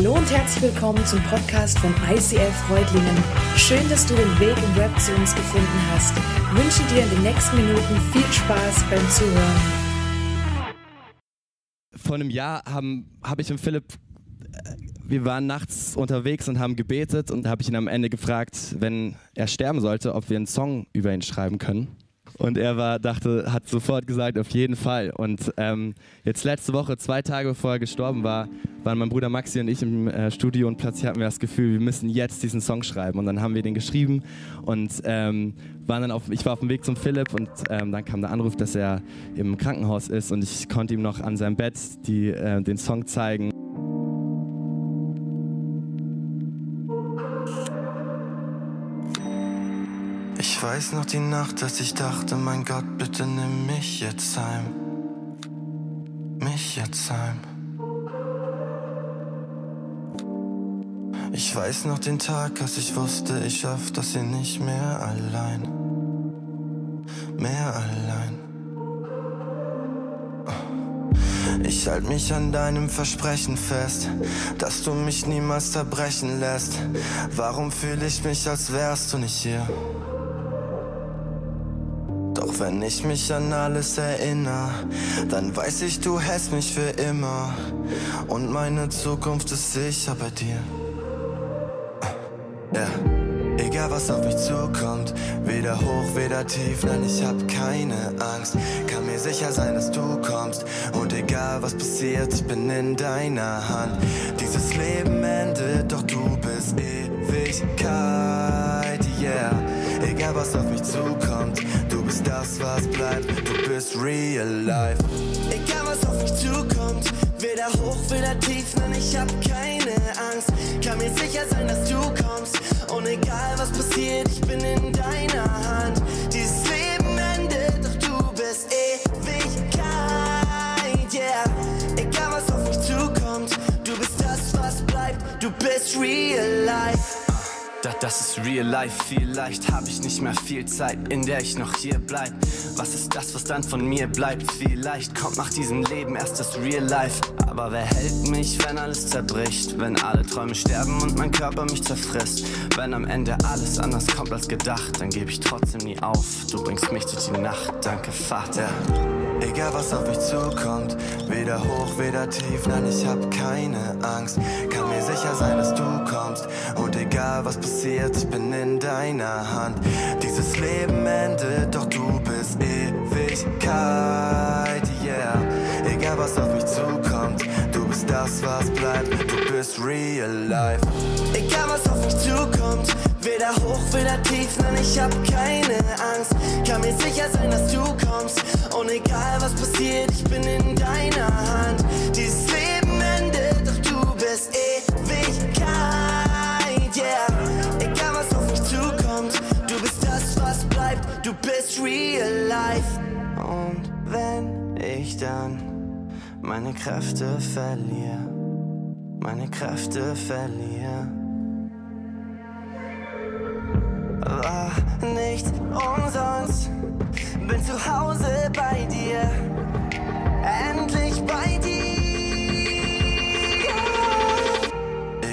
Hallo und herzlich willkommen zum Podcast von ICF Freudlingen. Schön, dass du den Weg im Web zu uns gefunden hast. Ich wünsche dir in den nächsten Minuten viel Spaß beim Zuhören. Vor einem Jahr habe hab ich und Philipp, äh, wir waren nachts unterwegs und haben gebetet und habe ich ihn am Ende gefragt, wenn er sterben sollte, ob wir einen Song über ihn schreiben können. Und er war, dachte, hat sofort gesagt, auf jeden Fall. Und ähm, jetzt letzte Woche, zwei Tage bevor er gestorben war, waren mein Bruder Maxi und ich im äh, Studio und plötzlich hatten wir das Gefühl, wir müssen jetzt diesen Song schreiben. Und dann haben wir den geschrieben und ähm, waren dann auf, ich war auf dem Weg zum Philipp und ähm, dann kam der Anruf, dass er im Krankenhaus ist und ich konnte ihm noch an seinem Bett die, äh, den Song zeigen. Ich weiß noch die Nacht, dass ich dachte, mein Gott, bitte nimm mich jetzt heim. Mich jetzt heim. Ich weiß noch den Tag, als ich wusste, ich schaff das hier nicht mehr allein. Mehr allein. Ich halt mich an deinem Versprechen fest, dass du mich niemals zerbrechen lässt. Warum fühle ich mich, als wärst du nicht hier? Wenn ich mich an alles erinnere, dann weiß ich, du hältst mich für immer. Und meine Zukunft ist sicher bei dir. Ja. Egal was auf mich zukommt, weder hoch, weder tief, nein, ich hab keine Angst. Kann mir sicher sein, dass du kommst. Und egal was passiert, ich bin in deiner Hand. Dieses Leben endet, doch du bist Ewigkeit, yeah. Egal was auf mich zukommt, bist das, was bleibt. Du bist real life. Egal was auf mich zukommt, weder hoch, weder tief, nein, ich hab keine Angst. Kann mir sicher sein, dass du kommst. Und egal was passiert, ich bin in deiner Hand. Dieses Leben endet, doch du bist Ewigkeit, yeah. Egal was auf mich zukommt, du bist das, was bleibt. Du bist real life. Das, das ist real life, vielleicht habe ich nicht mehr viel Zeit, in der ich noch hier bleib. Was ist das, was dann von mir bleibt? Vielleicht kommt nach diesem Leben erst das real life. Aber wer hält mich, wenn alles zerbricht? Wenn alle Träume sterben und mein Körper mich zerfrisst? Wenn am Ende alles anders kommt als gedacht, dann gebe ich trotzdem nie auf. Du bringst mich durch die Nacht, danke Vater. Egal was auf mich zukommt, weder hoch, weder tief, nein, ich hab keine Angst. Kann mir sicher sein, dass du kommst. Und egal was passiert, ich bin in deiner Hand. Dieses Leben endet, doch du Ewigkeit, yeah. Egal was auf mich zukommt, du bist das, was bleibt. Du bist real life. Egal was auf mich zukommt, weder hoch, weder tief, nein, ich hab keine Angst. Kann mir sicher sein, dass du kommst. Und egal was passiert, ich bin in deiner Hand. Dieses Leben endet, doch du bist Ewigkeit, yeah. Egal was auf mich zukommt, du bist das, was bleibt. Du bist real life. Und wenn ich dann meine Kräfte verliere, meine Kräfte verliere. War nicht umsonst, bin zu Hause bei dir, endlich bei dir.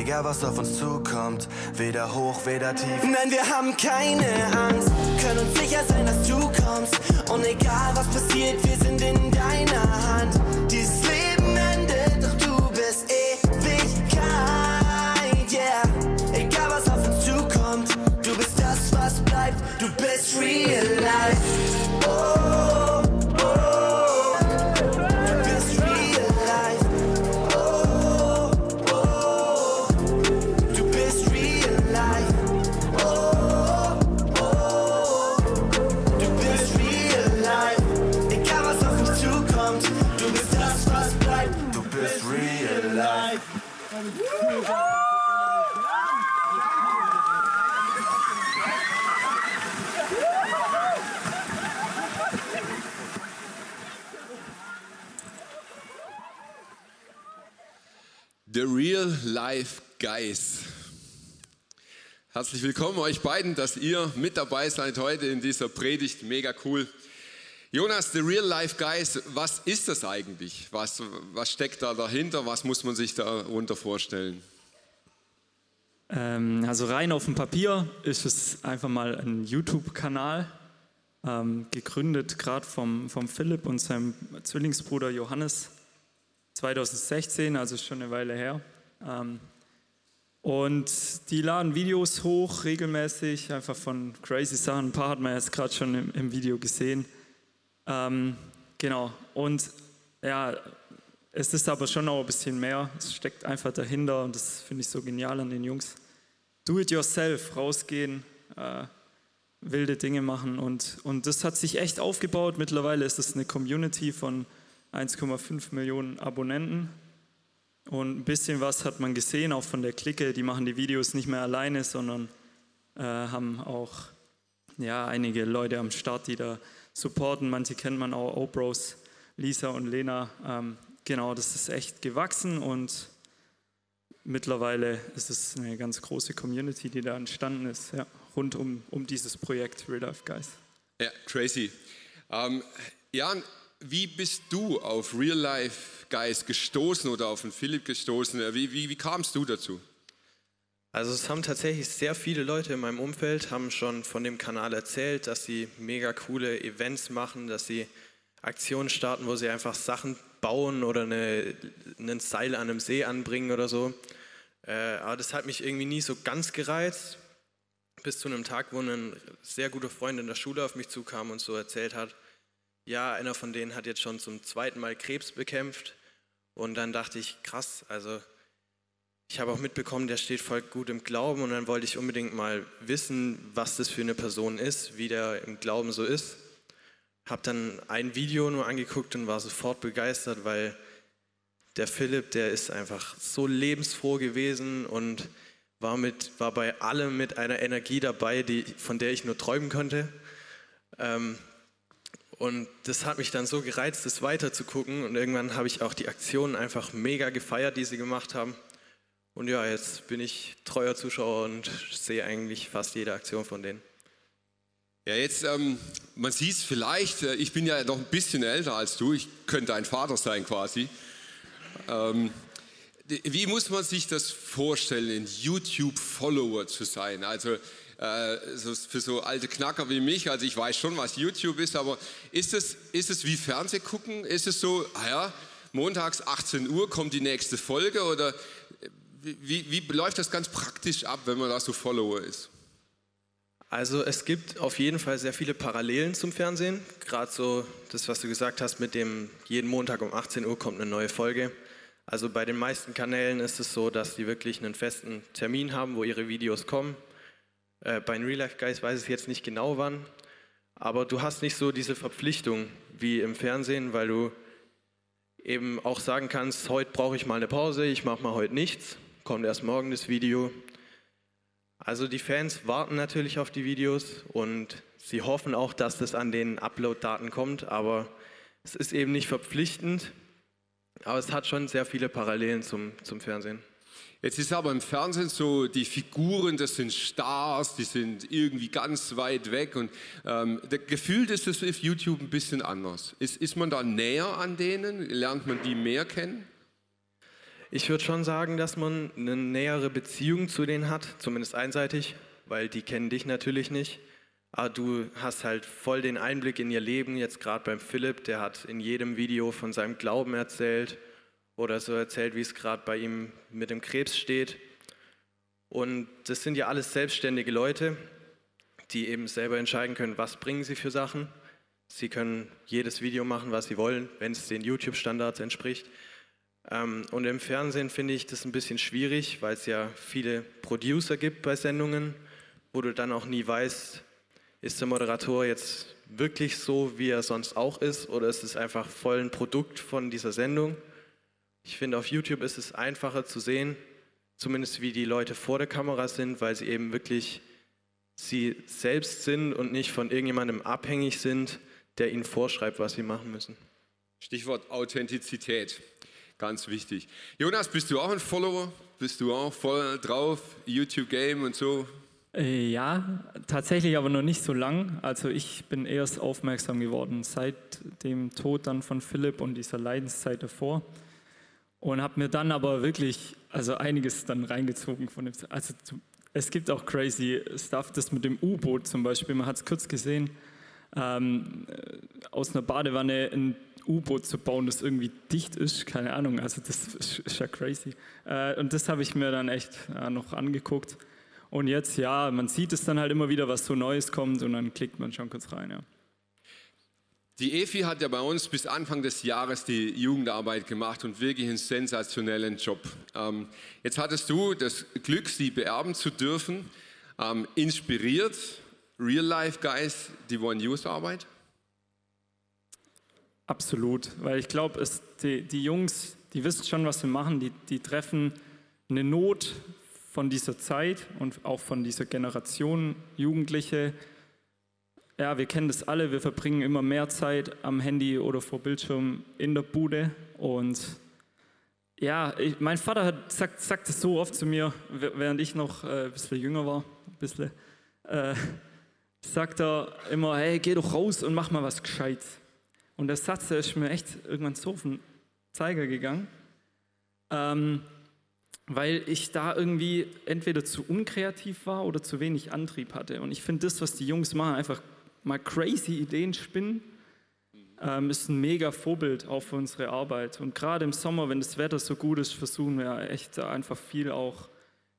Egal was auf uns zukommt, weder hoch, weder tief. Nein, wir haben keine Angst, können uns sicher sein, dass du kommst. Und egal was passiert, wir sind in deiner Hand. Dieses Leben endet, doch du bist Ewigkeit, yeah. Egal was auf uns zukommt, du bist das, was bleibt. Du bist real life. Oh. The Real Life Guys. Herzlich willkommen euch beiden, dass ihr mit dabei seid heute in dieser Predigt. Mega cool. Jonas, The Real Life Guys, was ist das eigentlich? Was, was steckt da dahinter? Was muss man sich darunter vorstellen? Ähm, also rein auf dem Papier ist es einfach mal ein YouTube-Kanal, ähm, gegründet gerade vom, vom Philipp und seinem Zwillingsbruder Johannes 2016, also schon eine Weile her. Ähm, und die laden Videos hoch regelmäßig, einfach von crazy Sachen. Ein paar hat man jetzt gerade schon im, im, Video gesehen. Ähm, genau. Und ja, es ist aber schon noch ein bisschen mehr. Es steckt einfach dahinter und das finde ich so genial an den Jungs. Do it yourself, rausgehen, äh, wilde Dinge machen und, und das hat sich echt aufgebaut. Mittlerweile ist es eine Community von 1,5 Millionen Abonnenten. Und ein bisschen was hat man gesehen, auch von der Clique. Die machen die Videos nicht mehr alleine, sondern äh, haben auch ja, einige Leute am Start, die da supporten. Manche kennt man auch, O-Bros, Lisa und Lena. Ähm, genau, das ist echt gewachsen und mittlerweile ist es eine ganz große Community, die da entstanden ist, ja, rund um, um dieses Projekt Real Life Guys. Ja, crazy. Ähm, Jan, wie bist du auf Real Life Guys gestoßen oder auf den Philipp gestoßen? Wie, wie, wie kamst du dazu? Also es haben tatsächlich sehr viele Leute in meinem Umfeld haben schon von dem Kanal erzählt, dass sie mega coole Events machen, dass sie Aktionen starten, wo sie einfach Sachen bauen oder eine, einen Seil an einem See anbringen oder so. Äh, aber das hat mich irgendwie nie so ganz gereizt, bis zu einem Tag, wo ein sehr guter Freund in der Schule auf mich zukam und so erzählt hat, ja, einer von denen hat jetzt schon zum zweiten Mal Krebs bekämpft. Und dann dachte ich, krass, also ich habe auch mitbekommen, der steht voll gut im Glauben und dann wollte ich unbedingt mal wissen, was das für eine Person ist, wie der im Glauben so ist. Habe dann ein Video nur angeguckt und war sofort begeistert, weil der Philipp, der ist einfach so lebensfroh gewesen und war, mit, war bei allem mit einer Energie dabei, die, von der ich nur träumen konnte. Ähm, und das hat mich dann so gereizt, das weiter zu gucken. Und irgendwann habe ich auch die Aktionen einfach mega gefeiert, die sie gemacht haben. Und ja, jetzt bin ich treuer Zuschauer und sehe eigentlich fast jede Aktion von denen. Ja, jetzt, ähm, man sieht es vielleicht, äh, ich bin ja noch ein bisschen älter als du, ich könnte ein Vater sein quasi. Ähm, wie muss man sich das vorstellen, ein YouTube-Follower zu sein? Also äh, für so alte Knacker wie mich, also ich weiß schon, was YouTube ist, aber ist es, ist es wie Fernsehgucken? Ist es so, ah ja, montags 18 Uhr kommt die nächste Folge oder wie, wie läuft das ganz praktisch ab, wenn man da so Follower ist? Also es gibt auf jeden Fall sehr viele Parallelen zum Fernsehen. Gerade so das, was du gesagt hast, mit dem jeden Montag um 18 Uhr kommt eine neue Folge. Also bei den meisten Kanälen ist es so, dass die wirklich einen festen Termin haben, wo ihre Videos kommen. Äh, bei den Real Life Guys weiß ich jetzt nicht genau wann, aber du hast nicht so diese Verpflichtung wie im Fernsehen, weil du eben auch sagen kannst, heute brauche ich mal eine Pause, ich mache mal heute nichts, kommt erst morgen das Video. Also die Fans warten natürlich auf die Videos und sie hoffen auch, dass das an den Upload-Daten kommt, aber es ist eben nicht verpflichtend, aber es hat schon sehr viele Parallelen zum, zum Fernsehen. Jetzt ist aber im Fernsehen so, die Figuren, das sind Stars, die sind irgendwie ganz weit weg und ähm, gefühlt ist es auf YouTube ein bisschen anders. Ist, ist man da näher an denen? Lernt man die mehr kennen? Ich würde schon sagen, dass man eine nähere Beziehung zu denen hat, zumindest einseitig, weil die kennen dich natürlich nicht. Aber du hast halt voll den Einblick in ihr Leben, jetzt gerade beim Philipp, der hat in jedem Video von seinem Glauben erzählt oder so erzählt, wie es gerade bei ihm mit dem Krebs steht. Und das sind ja alles selbstständige Leute, die eben selber entscheiden können, was bringen sie für Sachen. Sie können jedes Video machen, was sie wollen, wenn es den YouTube-Standards entspricht. Ähm, und im Fernsehen finde ich das ein bisschen schwierig, weil es ja viele Producer gibt bei Sendungen, wo du dann auch nie weißt, ist der Moderator jetzt wirklich so, wie er sonst auch ist, oder ist es einfach voll ein Produkt von dieser Sendung? Ich finde, auf YouTube ist es einfacher zu sehen, zumindest wie die Leute vor der Kamera sind, weil sie eben wirklich sie selbst sind und nicht von irgendjemandem abhängig sind, der ihnen vorschreibt, was sie machen müssen. Stichwort Authentizität, ganz wichtig. Jonas, bist du auch ein Follower? Bist du auch voll drauf, YouTube-Game und so? Äh, ja, tatsächlich aber noch nicht so lang. Also ich bin erst aufmerksam geworden seit dem Tod dann von Philipp und dieser Leidenszeit davor. und habe mir dann aber wirklich also einiges dann reingezogen von dem. Also es gibt auch crazy Stuff, das mit dem U-Boot zum Beispiel. Man hat es kurz gesehen, ähm, aus einer Badewanne ein U-Boot zu bauen, das irgendwie dicht ist, keine Ahnung. Also das ist, ja crazy. Äh, und das habe ich mir dann echt äh, noch angeguckt. Und jetzt, ja, man sieht es dann halt immer wieder, was so Neues kommt und dann klickt man schon kurz rein, ja. Die EFI hat ja bei uns bis Anfang des Jahres die Jugendarbeit gemacht und wirklich einen sensationellen Job. Ähm, jetzt hattest du das Glück, sie beerben zu dürfen, ähm, inspiriert, Real-Life-Guys, die wollen Youth-Arbeit? Absolut, weil ich glaube, die, die Jungs, die wissen schon, was sie machen, die, die treffen eine Not von dieser Zeit und auch von dieser Generation Jugendliche, ja, wir kennen das alle, wir verbringen immer mehr Zeit am Handy oder vor Bildschirm in der Bude. Und ja, ich, mein Vater hat, sagt, sagt es so oft zu mir, während ich noch äh, ein bisschen jünger war, ein bisschen, äh, sagt er immer, hey, geh doch raus und mach mal was Gescheites. Und der Satz, der ist mir echt irgendwann so auf den Zeiger gegangen, ähm, weil ich da irgendwie entweder zu unkreativ war oder zu wenig Antrieb hatte. Und ich finde das, was die Jungs machen, einfach mal crazy Ideen spinnen, ähm, ist ein mega Vorbild auch für unsere Arbeit. Und gerade im Sommer, wenn das Wetter so gut ist, versuchen wir echt einfach viel auch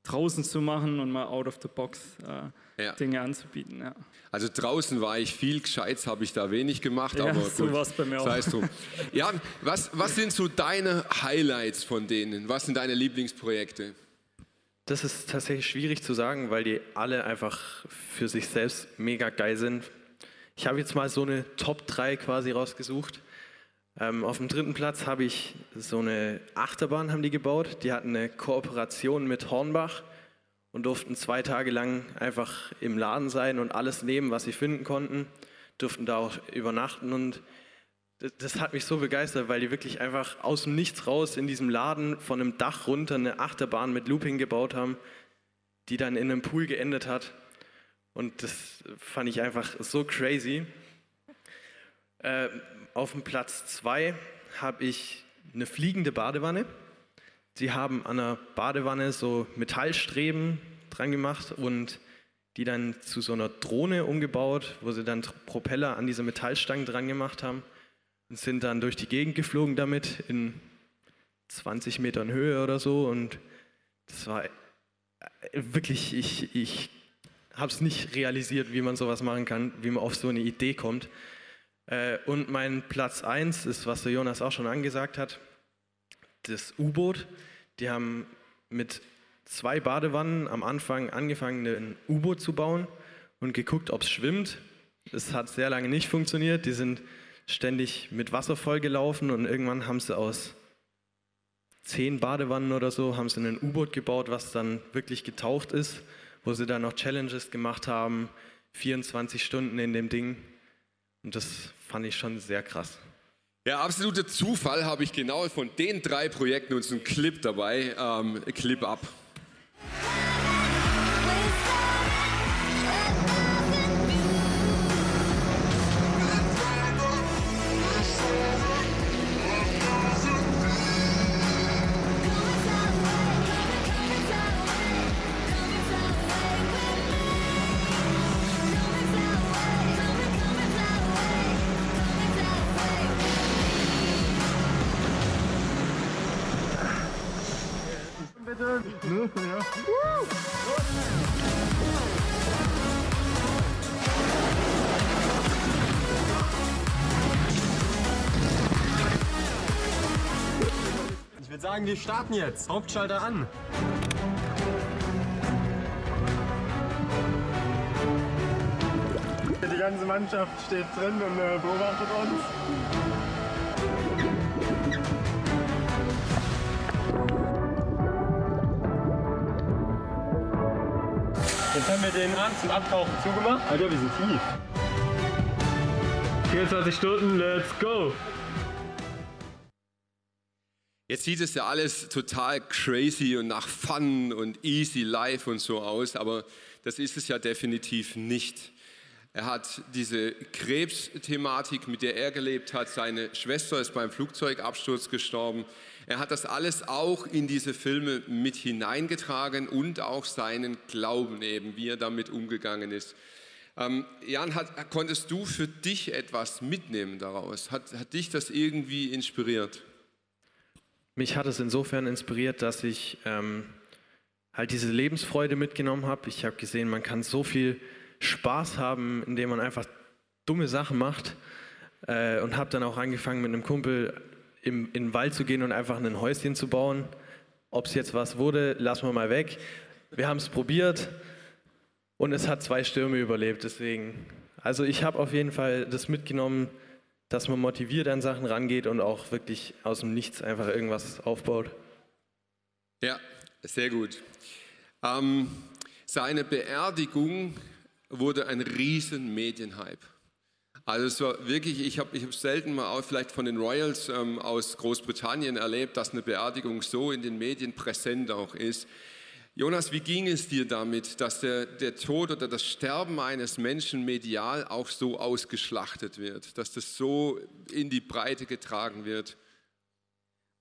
draußen zu machen und mal out of the box äh, ja. Dinge anzubieten. Ja. Also draußen war ich viel, Gescheites habe ich da wenig gemacht, ja, aber so gut, bei mir auch. drum. Ja, was, was sind so deine Highlights von denen? Was sind deine Lieblingsprojekte? Das ist tatsächlich schwierig zu sagen, weil die alle einfach für sich selbst mega geil sind. Ich habe jetzt mal so eine Top 3 quasi rausgesucht. Ähm, auf dem dritten Platz habe ich so eine Achterbahn haben die gebaut. Die hatten eine Kooperation mit Hornbach und durften zwei Tage lang einfach im Laden sein und alles nehmen, was sie finden konnten. Durften da auch übernachten und das, das hat mich so begeistert, weil die wirklich einfach aus dem Nichts raus in diesem Laden von einem Dach runter eine Achterbahn mit Looping gebaut haben, die dann in einem Pool geendet hat. Und das fand ich einfach so crazy. Äh, auf dem Platz zwei habe ich eine fliegende Badewanne. Sie haben an der Badewanne so Metallstreben dran gemacht und die dann zu so einer Drohne umgebaut, wo sie dann Propeller an diese Metallstangen dran gemacht haben und sind dann durch die Gegend geflogen damit in 20 Metern Höhe oder so. Und das war äh, wirklich, ich, ich habe es nicht realisiert, wie man sowas machen kann, wie man auf so eine Idee kommt. Äh, und mein Platz 1 ist, was der Jonas auch schon angesagt hat, das U-Boot. Die haben mit zwei Badewannen am Anfang angefangen, ein U-Boot zu bauen und geguckt, ob es schwimmt. Das hat sehr lange nicht funktioniert. Die sind ständig mit Wasser vollgelaufen und irgendwann haben sie aus zehn Badewannen oder so haben sie ein U-Boot gebaut, was dann wirklich getaucht ist wo sie dann noch Challenges gemacht haben, 24 Stunden in dem Ding. Und das fand ich schon sehr krass. Ja, absoluter Zufall habe ich genau von den drei Projekten uns einen Clip dabei, ähm, Clip ab. Wir starten jetzt. Hauptschalter an. Die ganze Mannschaft steht drin und äh, beobachtet uns. Jetzt haben wir den Arm zum Abtauchen zugemacht. Alter, wir sind tief. 24 Stunden, let's go! Jetzt sieht es ja alles total crazy und nach Fun und easy life und so aus, aber das ist es ja definitiv nicht. Er hat diese Krebsthematik, mit der er gelebt hat. Seine Schwester ist beim Flugzeugabsturz gestorben. Er hat das alles auch in diese Filme mit hineingetragen und auch seinen Glauben eben, wie er damit umgegangen ist. Ähm, Jan, hat, konntest du für dich etwas mitnehmen daraus? Hat, hat dich das irgendwie inspiriert? Mich hat es insofern inspiriert, dass ich ähm, halt diese Lebensfreude mitgenommen habe. Ich habe gesehen, man kann so viel Spaß haben, indem man einfach dumme Sachen macht. Äh, und habe dann auch angefangen mit einem Kumpel im, in den Wald zu gehen und einfach ein Häuschen zu bauen. Ob es jetzt was wurde, lassen wir mal weg. Wir haben es probiert und es hat zwei Stürme überlebt. Deswegen, also ich habe auf jeden Fall das mitgenommen, dass man motiviert an Sachen rangeht und auch wirklich aus dem Nichts einfach irgendwas aufbaut. Ja, sehr gut. Ähm, seine Beerdigung wurde ein riesen Medienhype. Also es war wirklich, ich habe ich hab selten mal auch vielleicht von den Royals ähm, aus Großbritannien erlebt, dass eine Beerdigung so in den Medien präsent auch ist. Jonas, wie ging es dir damit, dass der, der Tod oder das Sterben eines Menschen medial auch so ausgeschlachtet wird, dass das so in die Breite getragen wird?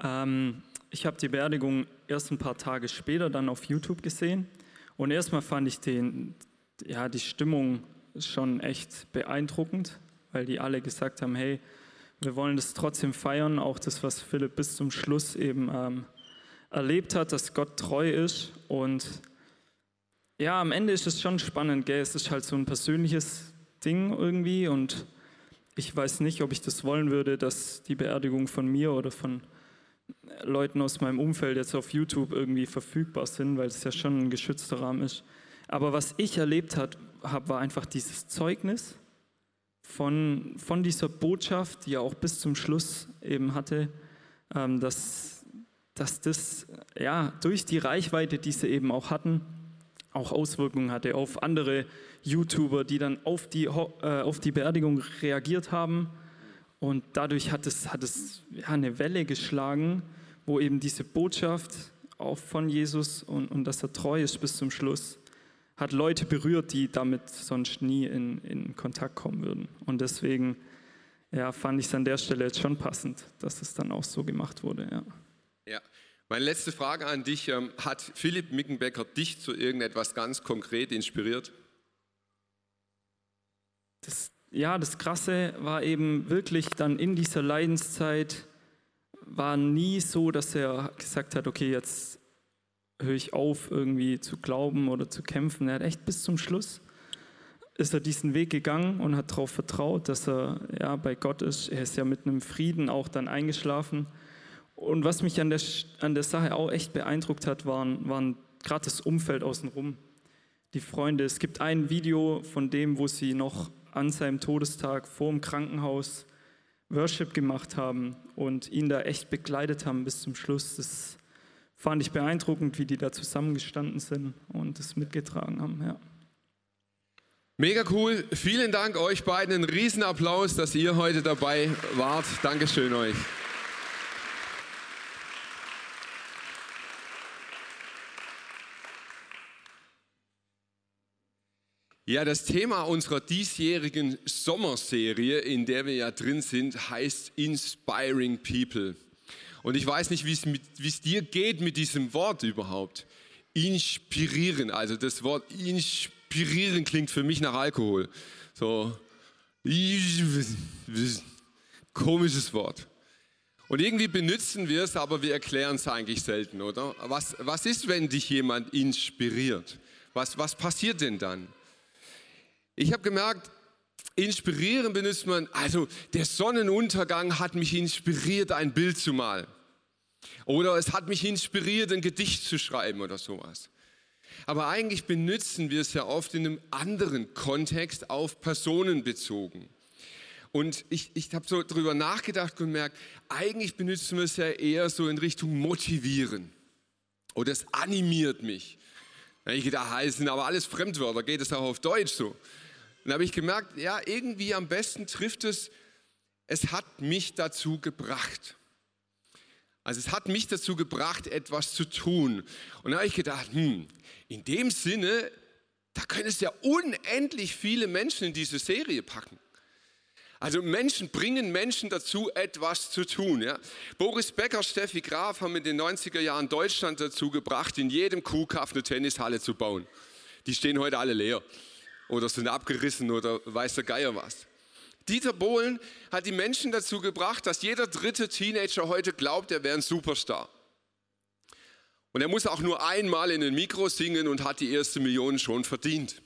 Ähm, ich habe die Beerdigung erst ein paar Tage später dann auf YouTube gesehen und erstmal fand ich den, ja, die Stimmung schon echt beeindruckend weil die alle gesagt haben, hey, wir wollen das trotzdem feiern, auch das, was Philipp bis zum Schluss eben ähm, erlebt hat, dass Gott treu ist. Und ja, am Ende ist es schon spannend, gell? es ist halt so ein persönliches Ding irgendwie und ich weiß nicht, ob ich das wollen würde, dass die Beerdigung von mir oder von Leuten aus meinem Umfeld jetzt auf YouTube irgendwie verfügbar sind, weil es ja schon ein geschützter Rahmen ist. Aber was ich erlebt habe, war einfach dieses Zeugnis von, von dieser Botschaft, die er auch bis zum Schluss eben hatte, ähm, dass, dass das ja, durch die Reichweite, die sie eben auch hatten, auch Auswirkungen hatte auf andere YouTuber, die dann auf die, äh, auf die Beerdigung reagiert haben. Und dadurch hat es, hat es ja, eine Welle geschlagen, wo eben diese Botschaft auch von Jesus und, und dass er treu ist bis zum Schluss, hat Leute berührt, die damit sonst nie in, in Kontakt kommen würden. Und deswegen ja, fand ich es an der Stelle jetzt schon passend, dass es dann auch so gemacht wurde. Ja. Ja. Meine letzte Frage an dich. Ähm, hat Philipp Mickenbecker dich zu irgendetwas ganz konkret inspiriert? Das, ja, das Krasse war eben wirklich dann in dieser Leidenszeit, war nie so, dass er gesagt hat, okay, jetzt höre ich auf, irgendwie zu glauben oder zu kämpfen. Er hat echt bis zum Schluss ist er diesen Weg gegangen und hat darauf vertraut, dass er ja bei Gott ist. Er ist ja mit einem Frieden auch dann eingeschlafen. Und was mich an der, an der Sache auch echt beeindruckt hat, waren, waren gerade das Umfeld außenrum. Die Freunde. Es gibt ein Video von dem, wo sie noch an seinem Todestag vor dem Krankenhaus Worship gemacht haben und ihn da echt begleitet haben bis zum Schluss. Das fand ich beeindruckend, wie die da zusammengestanden sind und es mitgetragen haben. Ja. Mega cool. Vielen Dank euch beiden. Ein Riesenapplaus, dass ihr heute dabei wart. Dankeschön euch. Ja, das Thema unserer diesjährigen Sommerserie, in der wir ja drin sind, heißt Inspiring People. Und ich weiß nicht, wie es dir geht mit diesem Wort überhaupt. Inspirieren, also das Wort inspirieren klingt für mich nach Alkohol. So, komisches Wort. Und irgendwie benutzen wir es, aber wir erklären es eigentlich selten, oder? Was, was ist, wenn dich jemand inspiriert? Was, was passiert denn dann? Ich habe gemerkt, inspirieren benutzt man, also der Sonnenuntergang hat mich inspiriert, ein Bild zu malen. Oder es hat mich inspiriert, ein Gedicht zu schreiben oder sowas. Aber eigentlich benutzen wir es ja oft in einem anderen Kontext auf Personen bezogen. Und ich, ich habe so darüber nachgedacht und gemerkt, eigentlich benutzen wir es ja eher so in Richtung motivieren. Oder es animiert mich. Da ich gedacht, das sind aber alles Fremdwörter, geht es auch auf Deutsch so? Dann habe ich gemerkt, ja, irgendwie am besten trifft es, es hat mich dazu gebracht. Also es hat mich dazu gebracht, etwas zu tun. Und da habe ich gedacht, hm, in dem Sinne, Da können es ja unendlich viele Menschen in diese Serie packen. Also Menschen bringen Menschen dazu, etwas zu tun. Ja. Boris Becker, Steffi Graf haben in den 90er Jahren Deutschland dazu gebracht, in jedem Kuhkaff eine Tennishalle zu bauen. Die stehen heute alle leer oder sind abgerissen oder weiß der Geier was. Dieter Bohlen hat die Menschen dazu gebracht, dass jeder dritte Teenager heute glaubt, er wäre ein Superstar. Und er muss auch nur einmal in ein Mikro singen und hat die erste Million schon verdient.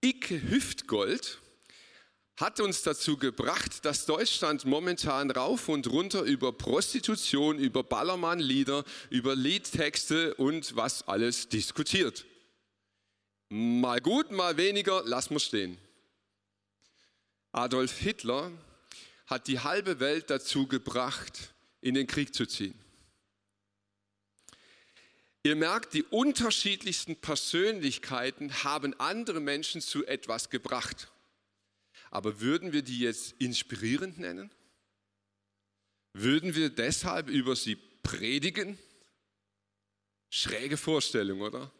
Icke Hüftgold hat uns dazu gebracht, dass Deutschland momentan rauf und runter über Prostitution, über Ballermann-Lieder, über Liedtexte und was alles diskutiert. Mal gut, mal weniger, lassen wir stehen. Adolf Hitler hat die halbe Welt dazu gebracht, in den Krieg zu ziehen. Ihr merkt, die unterschiedlichsten Persönlichkeiten haben andere Menschen zu etwas gebracht. Aber würden wir die jetzt inspirierend nennen? Würden wir deshalb über sie predigen? Schräge Vorstellung, oder?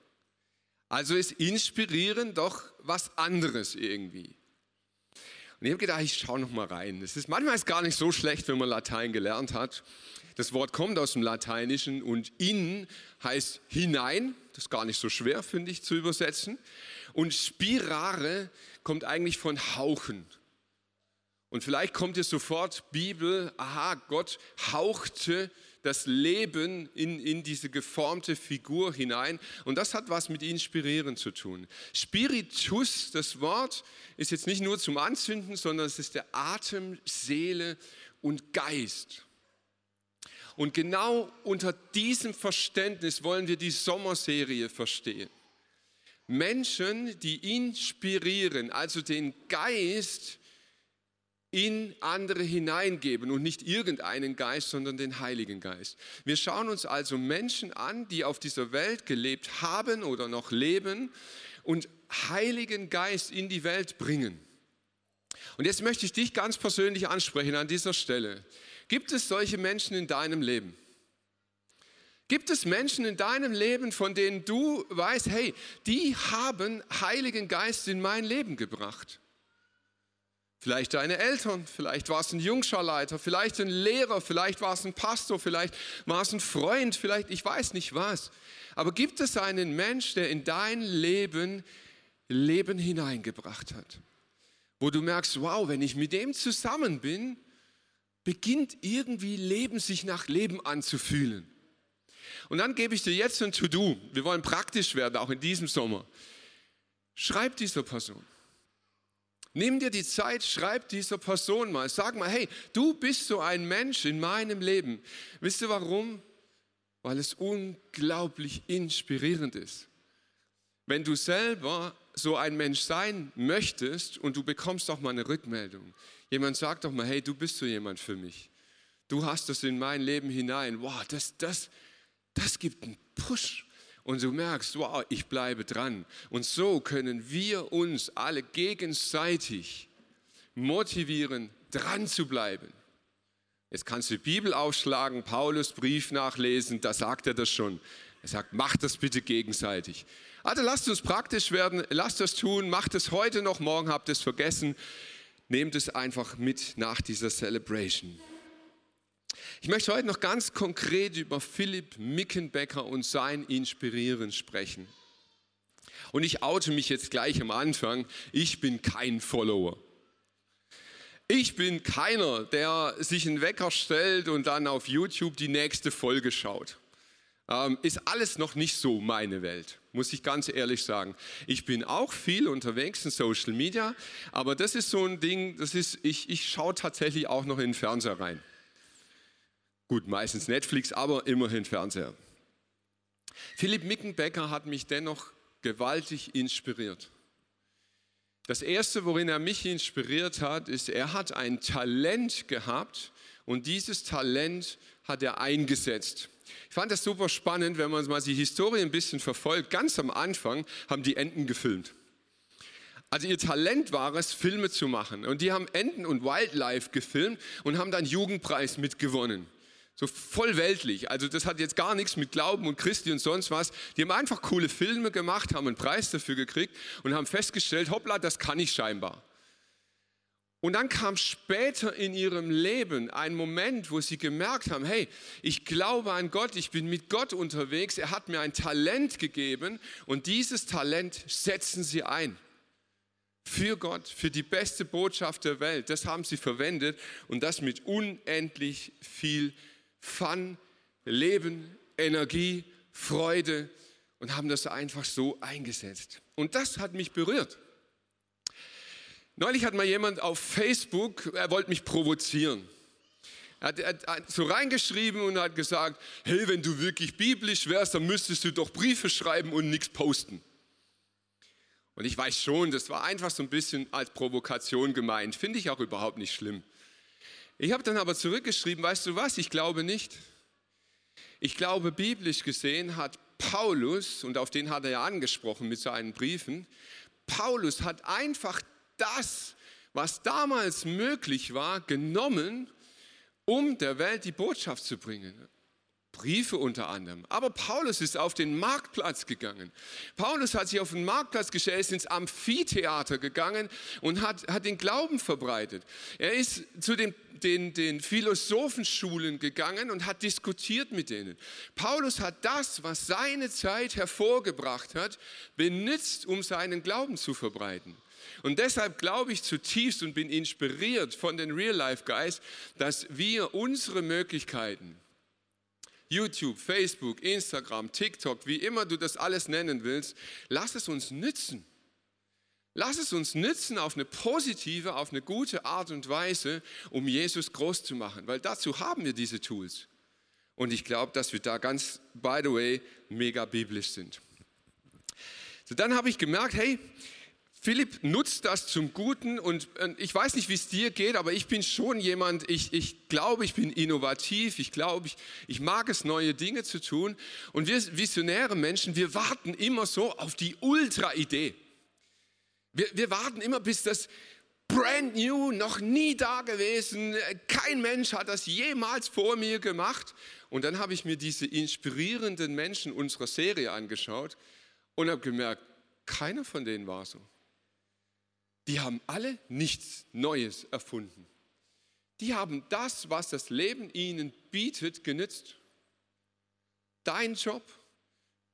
Also ist inspirieren doch was anderes irgendwie. Und ich habe gedacht, ich schaue noch mal rein. Es ist manchmal ist gar nicht so schlecht, wenn man Latein gelernt hat. Das Wort kommt aus dem Lateinischen und in heißt hinein. Das ist gar nicht so schwer, finde ich, zu übersetzen. Und spirare kommt eigentlich von hauchen. Und vielleicht kommt ihr sofort Bibel, aha, Gott hauchte das Leben in, in diese geformte Figur hinein. Und das hat was mit Inspirieren zu tun. Spiritus, das Wort, ist jetzt nicht nur zum Anzünden, sondern es ist der Atem, Seele und Geist. Und genau unter diesem Verständnis wollen wir die Sommerserie verstehen. Menschen, die inspirieren, also den Geist in andere hineingeben und nicht irgendeinen Geist, sondern den Heiligen Geist. Wir schauen uns also Menschen an, die auf dieser Welt gelebt haben oder noch leben und Heiligen Geist in die Welt bringen. Und jetzt möchte ich dich ganz persönlich ansprechen an dieser Stelle. Gibt es solche Menschen in deinem Leben? Gibt es Menschen in deinem Leben, von denen du weißt, hey, die haben Heiligen Geist in mein Leben gebracht? Vielleicht deine Eltern, vielleicht war es ein Jungscharleiter, vielleicht ein Lehrer, vielleicht war es ein Pastor, vielleicht war es ein Freund, vielleicht ich weiß nicht was. Aber gibt es einen Mensch, der in dein Leben Leben hineingebracht hat? Wo du merkst, wow, wenn ich mit dem zusammen bin, beginnt irgendwie Leben sich nach Leben anzufühlen. Und dann gebe ich dir jetzt ein To-Do. Wir wollen praktisch werden, auch in diesem Sommer. Schreib dieser Person. Nimm dir die Zeit, schreib dieser Person mal. Sag mal, hey, du bist so ein Mensch in meinem Leben. Wisst ihr warum? Weil es unglaublich inspirierend ist. Wenn du selber so ein Mensch sein möchtest und du bekommst auch mal eine Rückmeldung. Jemand sagt doch mal, hey, du bist so jemand für mich. Du hast das in mein Leben hinein. Wow, das, das, das gibt einen Push. Und du merkst, wow, ich bleibe dran. Und so können wir uns alle gegenseitig motivieren, dran zu bleiben. Jetzt kannst du die Bibel aufschlagen, Paulus Brief nachlesen, da sagt er das schon. Er sagt, macht das bitte gegenseitig. Also lasst uns praktisch werden, lasst das tun, macht es heute noch, morgen habt es vergessen. Nehmt es einfach mit nach dieser Celebration. Ich möchte heute noch ganz konkret über Philipp Mickenbecker und sein Inspirieren sprechen. Und ich oute mich jetzt gleich am Anfang, ich bin kein Follower. Ich bin keiner, der sich einen Wecker stellt und dann auf YouTube die nächste Folge schaut. Ähm, ist alles noch nicht so meine Welt, muss ich ganz ehrlich sagen. Ich bin auch viel unterwegs in Social Media, aber das ist so ein Ding, das ist, ich, ich schaue tatsächlich auch noch in den Fernseher rein. Gut, meistens Netflix, aber immerhin Fernseher. Philipp Mickenbecker hat mich dennoch gewaltig inspiriert. Das Erste, worin er mich inspiriert hat, ist, er hat ein Talent gehabt und dieses Talent hat er eingesetzt. Ich fand das super spannend, wenn man mal die Historie ein bisschen verfolgt. Ganz am Anfang haben die Enten gefilmt. Also ihr Talent war es, Filme zu machen. Und die haben Enten und Wildlife gefilmt und haben dann Jugendpreis mitgewonnen. So voll weltlich. Also das hat jetzt gar nichts mit Glauben und Christi und sonst was. Die haben einfach coole Filme gemacht, haben einen Preis dafür gekriegt und haben festgestellt, hoppla, das kann ich scheinbar. Und dann kam später in ihrem Leben ein Moment, wo sie gemerkt haben, hey, ich glaube an Gott, ich bin mit Gott unterwegs, er hat mir ein Talent gegeben und dieses Talent setzen sie ein. Für Gott, für die beste Botschaft der Welt. Das haben sie verwendet und das mit unendlich viel Fun, Leben, Energie, Freude und haben das einfach so eingesetzt. Und das hat mich berührt. Neulich hat mal jemand auf Facebook, er wollte mich provozieren. Er hat, er hat, so reingeschrieben und hat gesagt, hey, wenn du wirklich biblisch wärst, dann müsstest du doch Briefe schreiben und nichts posten. Und ich weiß schon, das war einfach so ein bisschen als Provokation gemeint. Finde ich auch überhaupt nicht schlimm. Ich habe dann aber zurückgeschrieben, weißt du was, ich glaube nicht. Ich glaube, biblisch gesehen hat Paulus, und auf den hat er ja angesprochen mit seinen Briefen, Paulus hat einfach das, was damals möglich war, genommen, um der Welt die Botschaft zu bringen. Briefe unter anderem. Aber Paulus ist auf den Marktplatz gegangen. Paulus hat sich auf den Marktplatz gestellt, ist ins Amphitheater gegangen und hat, hat den Glauben verbreitet. Er ist zu den, den, den Philosophenschulen gegangen und hat diskutiert mit denen. Paulus hat das, was seine Zeit hervorgebracht hat, benutzt, um seinen Glauben zu verbreiten. Und deshalb glaube ich zutiefst und bin inspiriert von den Real Life Guys, dass wir unsere Möglichkeiten, YouTube, Facebook, Instagram, TikTok, wie immer du das alles nennen willst, lass es uns nützen. Lass es uns nützen auf eine positive, auf eine gute Art und Weise, um Jesus groß zu machen, weil dazu haben wir diese Tools. Und ich glaube, dass wir da ganz, by the way, mega biblisch sind. So, dann habe ich gemerkt, hey, Philipp nutzt das zum Guten und ich weiß nicht, wie es dir geht, aber ich bin schon jemand, ich, ich glaube, ich bin innovativ, ich glaube, ich, ich mag es, neue Dinge zu tun. Und wir visionäre Menschen, wir warten immer so auf die Ultra-Idee. Wir, wir warten immer, bis das brand new, noch nie da gewesen, kein Mensch hat das jemals vor mir gemacht. Und dann habe ich mir diese inspirierenden Menschen unserer Serie angeschaut und habe gemerkt, keiner von denen war so. Die haben alle nichts Neues erfunden. Die haben das, was das Leben ihnen bietet, genützt. Dein Job,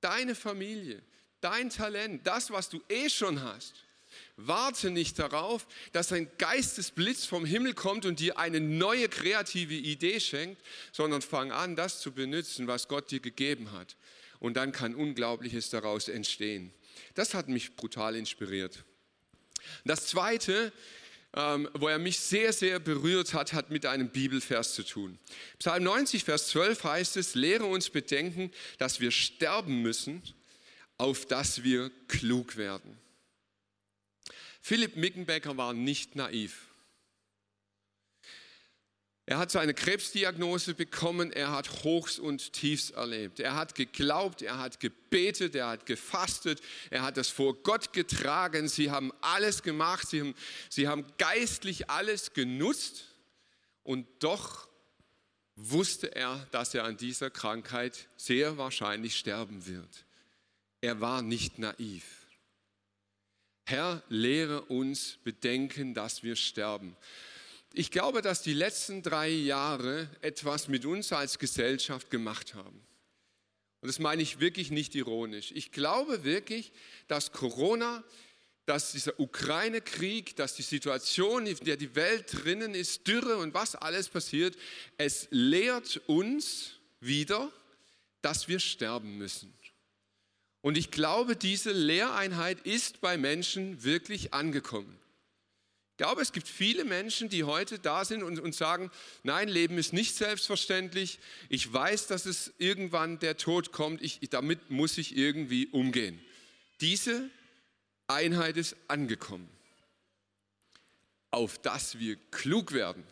deine Familie, dein Talent, das, was du eh schon hast. Warte nicht darauf, dass ein Geistesblitz vom Himmel kommt und dir eine neue kreative Idee schenkt, sondern fang an, das zu benutzen, was Gott dir gegeben hat. Und dann kann Unglaubliches daraus entstehen. Das hat mich brutal inspiriert. Das Zweite, ähm, wo er mich sehr, sehr berührt hat, hat mit einem Bibelvers zu tun. Psalm 90, Vers 12 heißt es, lehre uns bedenken, dass wir sterben müssen, auf dass wir klug werden. Philipp Mickenbecker war nicht naiv. Er hat seine Krebsdiagnose bekommen, er hat Hochs und Tiefs erlebt. Er hat geglaubt, er hat gebetet, er hat gefastet, er hat das vor Gott getragen. Sie haben alles gemacht, sie haben, sie haben geistlich alles genutzt und doch wusste er, dass er an dieser Krankheit sehr wahrscheinlich sterben wird. Er war nicht naiv. Herr, lehre uns bedenken, dass wir sterben. Ich glaube, dass die letzten drei Jahre etwas mit uns als Gesellschaft gemacht haben. Und das meine ich wirklich nicht ironisch. Ich glaube wirklich, dass Corona, dass dieser Ukraine-Krieg, dass die Situation, in der die Welt drinnen ist, Dürre und was alles passiert, es lehrt uns wieder, dass wir sterben müssen. Und ich glaube, diese Lehreinheit ist bei Menschen wirklich angekommen. Ich glaube, es gibt viele Menschen, die heute da sind und, und sagen, nein, Leben ist nicht selbstverständlich. Ich weiß, dass es irgendwann der Tod kommt. Ich, damit muss ich irgendwie umgehen. Diese Einheit ist angekommen. Auf dass wir klug werden.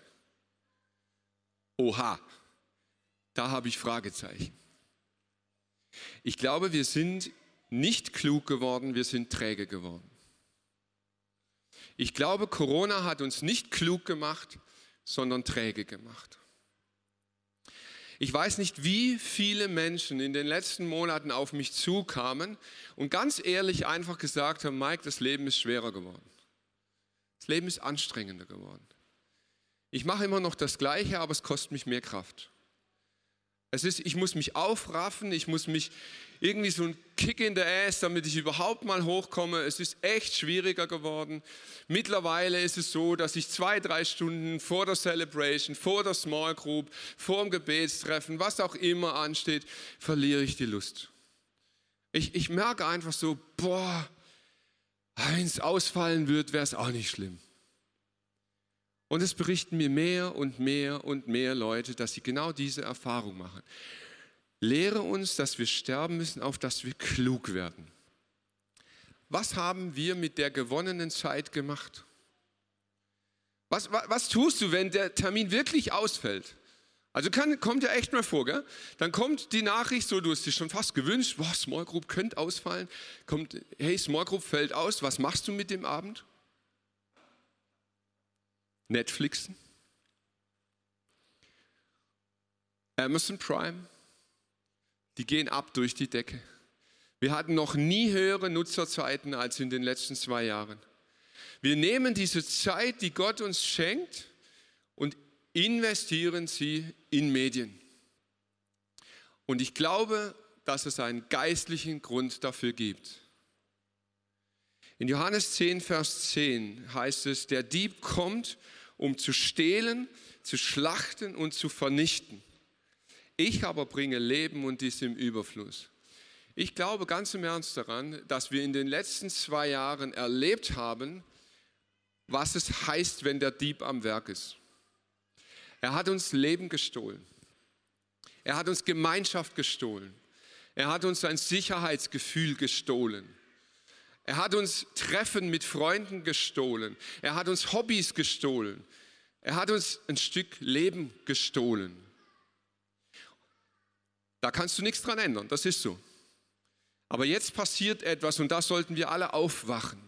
Oha, da habe ich Fragezeichen. Ich glaube, wir sind nicht klug geworden, wir sind träge geworden. Ich glaube, Corona hat uns nicht klug gemacht, sondern träge gemacht. Ich weiß nicht, wie viele Menschen in den letzten Monaten auf mich zukamen und ganz ehrlich einfach gesagt haben, Mike, das Leben ist schwerer geworden. Das Leben ist anstrengender geworden. Ich mache immer noch das Gleiche, aber es kostet mich mehr Kraft. Es ist, ich muss mich aufraffen, ich muss mich irgendwie so ein Kick in the Ass, damit ich überhaupt mal hochkomme. Es ist echt schwieriger geworden. Mittlerweile ist es so, dass ich zwei, drei Stunden vor der Celebration, vor der Small Group, vor dem Gebetstreffen, was auch immer ansteht, verliere ich die Lust. Ich, ich merke einfach so, boah, wenn es ausfallen wird, wäre es auch nicht schlimm. Und es berichten mir mehr und mehr und mehr Leute, dass sie genau diese Erfahrung machen. Lehre uns, dass wir sterben müssen, auf dass wir klug werden. Was haben wir mit der gewonnenen Zeit gemacht? Was, was, was tust du, wenn der Termin wirklich ausfällt? Also kann, kommt ja echt mal vor, gell? Dann kommt die Nachricht so, du hast dich schon fast gewünscht, boah, Small Group könnte ausfallen. Kommt, hey, Small Group fällt aus, was machst du mit dem Abend? Netflixen, Amazon Prime, die gehen ab durch die Decke. Wir hatten noch nie höhere Nutzerzeiten als in den letzten zwei Jahren. Wir nehmen diese Zeit, die Gott uns schenkt, und investieren sie in Medien. Und ich glaube, dass es einen geistlichen Grund dafür gibt. In Johannes 10, Vers 10 heißt es, der Dieb kommt, um zu stehlen, zu schlachten und zu vernichten. Ich aber bringe Leben und dies im Überfluss. Ich glaube ganz im Ernst daran, dass wir in den letzten zwei Jahren erlebt haben, was es heißt, wenn der Dieb am Werk ist. Er hat uns Leben gestohlen. Er hat uns Gemeinschaft gestohlen. Er hat uns ein Sicherheitsgefühl gestohlen. Er hat uns Treffen mit Freunden gestohlen. Er hat uns Hobbys gestohlen. Er hat uns ein Stück Leben gestohlen. Da kannst du nichts dran ändern, das ist so. Aber jetzt passiert etwas und da sollten wir alle aufwachen.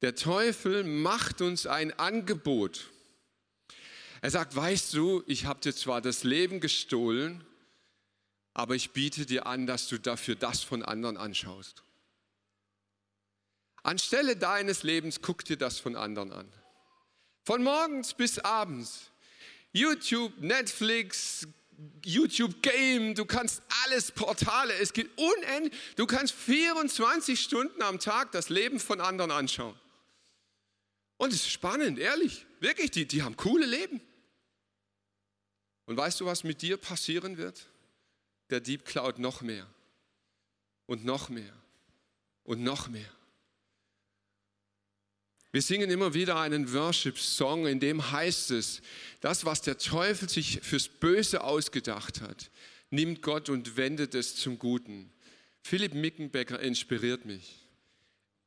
Der Teufel macht uns ein Angebot. Er sagt, weißt du, ich habe dir zwar das Leben gestohlen, aber ich biete dir an, dass du dafür das von anderen anschaust. Anstelle deines Lebens guck dir das von anderen an. Von morgens bis abends. YouTube, Netflix, YouTube Game, du kannst alles Portale, es gibt unendlich, du kannst 24 Stunden am Tag das Leben von anderen anschauen. Und es ist spannend, ehrlich, wirklich, die, die haben coole Leben. Und weißt du, was mit dir passieren wird? Der Dieb klaut noch mehr und noch mehr und noch mehr. Wir singen immer wieder einen Worship-Song, in dem heißt es, das, was der Teufel sich fürs Böse ausgedacht hat, nimmt Gott und wendet es zum Guten. Philipp Mickenbecker inspiriert mich.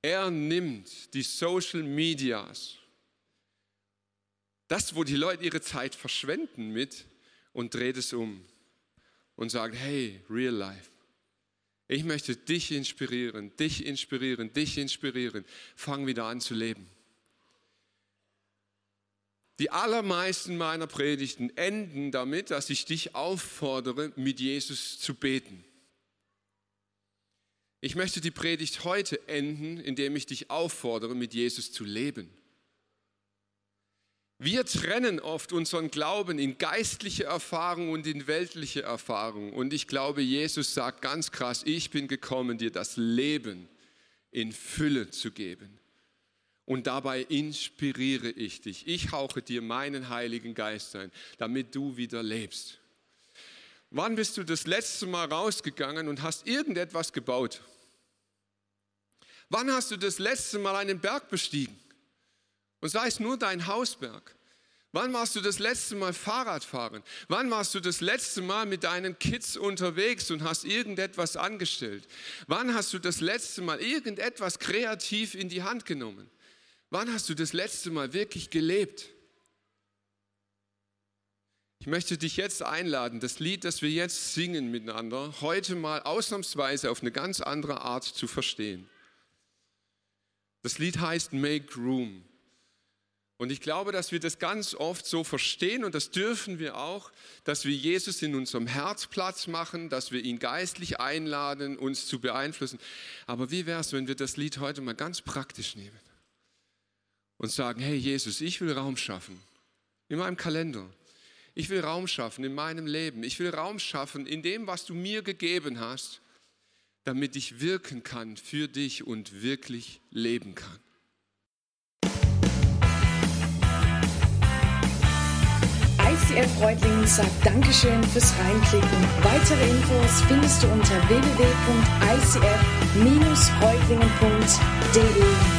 Er nimmt die Social Medias, das, wo die Leute ihre Zeit verschwenden mit, und dreht es um und sagt, hey, real life. Ich möchte dich inspirieren, dich inspirieren, dich inspirieren. Fang wieder an zu leben. Die allermeisten meiner Predigten enden damit, dass ich dich auffordere, mit Jesus zu beten. Ich möchte die Predigt heute enden, indem ich dich auffordere, mit Jesus zu leben. Wir trennen oft unseren Glauben in geistliche Erfahrung und in weltliche Erfahrung. Und ich glaube, Jesus sagt ganz krass, ich bin gekommen, dir das Leben in Fülle zu geben und dabei inspiriere ich dich. Ich hauche dir meinen Heiligen Geist ein, damit du wieder lebst. Wann bist du das letzte Mal rausgegangen und hast irgendetwas gebaut? Wann hast du das letzte Mal einen Berg bestiegen? Und sei es nur dein Hausberg. Wann warst du das letzte Mal Fahrrad fahren? Wann warst du das letzte Mal mit deinen Kids unterwegs und hast irgendetwas angestellt? Wann hast du das letzte Mal irgendetwas kreativ in die Hand genommen? Wann hast du das letzte Mal wirklich gelebt? Ich möchte dich jetzt einladen, das Lied, das wir jetzt singen miteinander, heute mal ausnahmsweise auf eine ganz andere Art zu verstehen. Das Lied heißt Make Room. Und ich glaube, dass wir das ganz oft so verstehen und das dürfen wir auch, dass wir Jesus in unserem Herz Platz machen, dass wir ihn geistlich einladen, uns zu beeinflussen. Aber wie wäre es, wenn wir das Lied heute mal ganz praktisch nehmen und sagen, hey Jesus, ich will Raum schaffen in meinem Kalender. Ich will Raum schaffen in meinem Leben. Ich will Raum schaffen in dem, was du mir gegeben hast, damit ich wirken kann für dich und wirklich leben kann. ICF Reutlingen sagt Dankeschön fürs Reinklicken. Weitere Infos findest du unter www.icf-reutlingen.de.